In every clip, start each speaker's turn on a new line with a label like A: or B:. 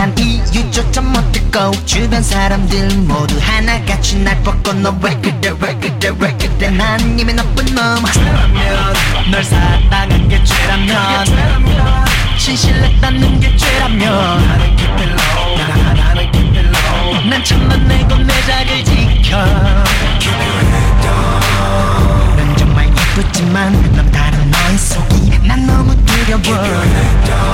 A: 난 이유조차 못 듣고 주변 사람들 모두 하나같이 날 벗고 너 왜 그래 왜 그래 왜 그래? 난 이미 나쁜 놈
B: 죄라면
A: 널 사랑한 게 죄라면. 진실했다는 게 죄라면.
B: 나는 나- 나는 low
A: 난 참만 내고 내 자리를 지켜. 넌 정말 예쁘지만 넌 다른 너의 속이 난 너무 두려워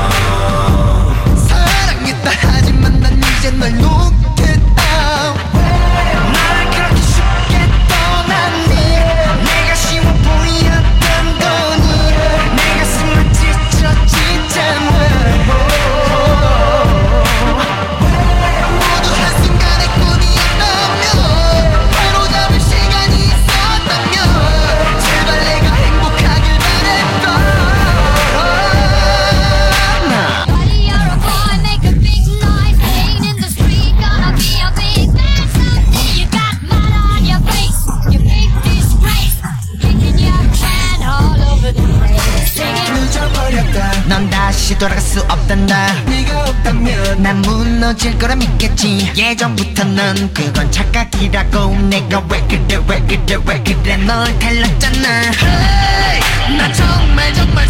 A: 다 다시 돌아갈 수 없단다
B: 네가 없다면
A: 난 무너질 거라 믿겠지. 예전부터는 그건 착각이라고. 내가 왜 그래 왜 그래 왜 그래. 널 달랐잖아. Hey, 나 정말 정말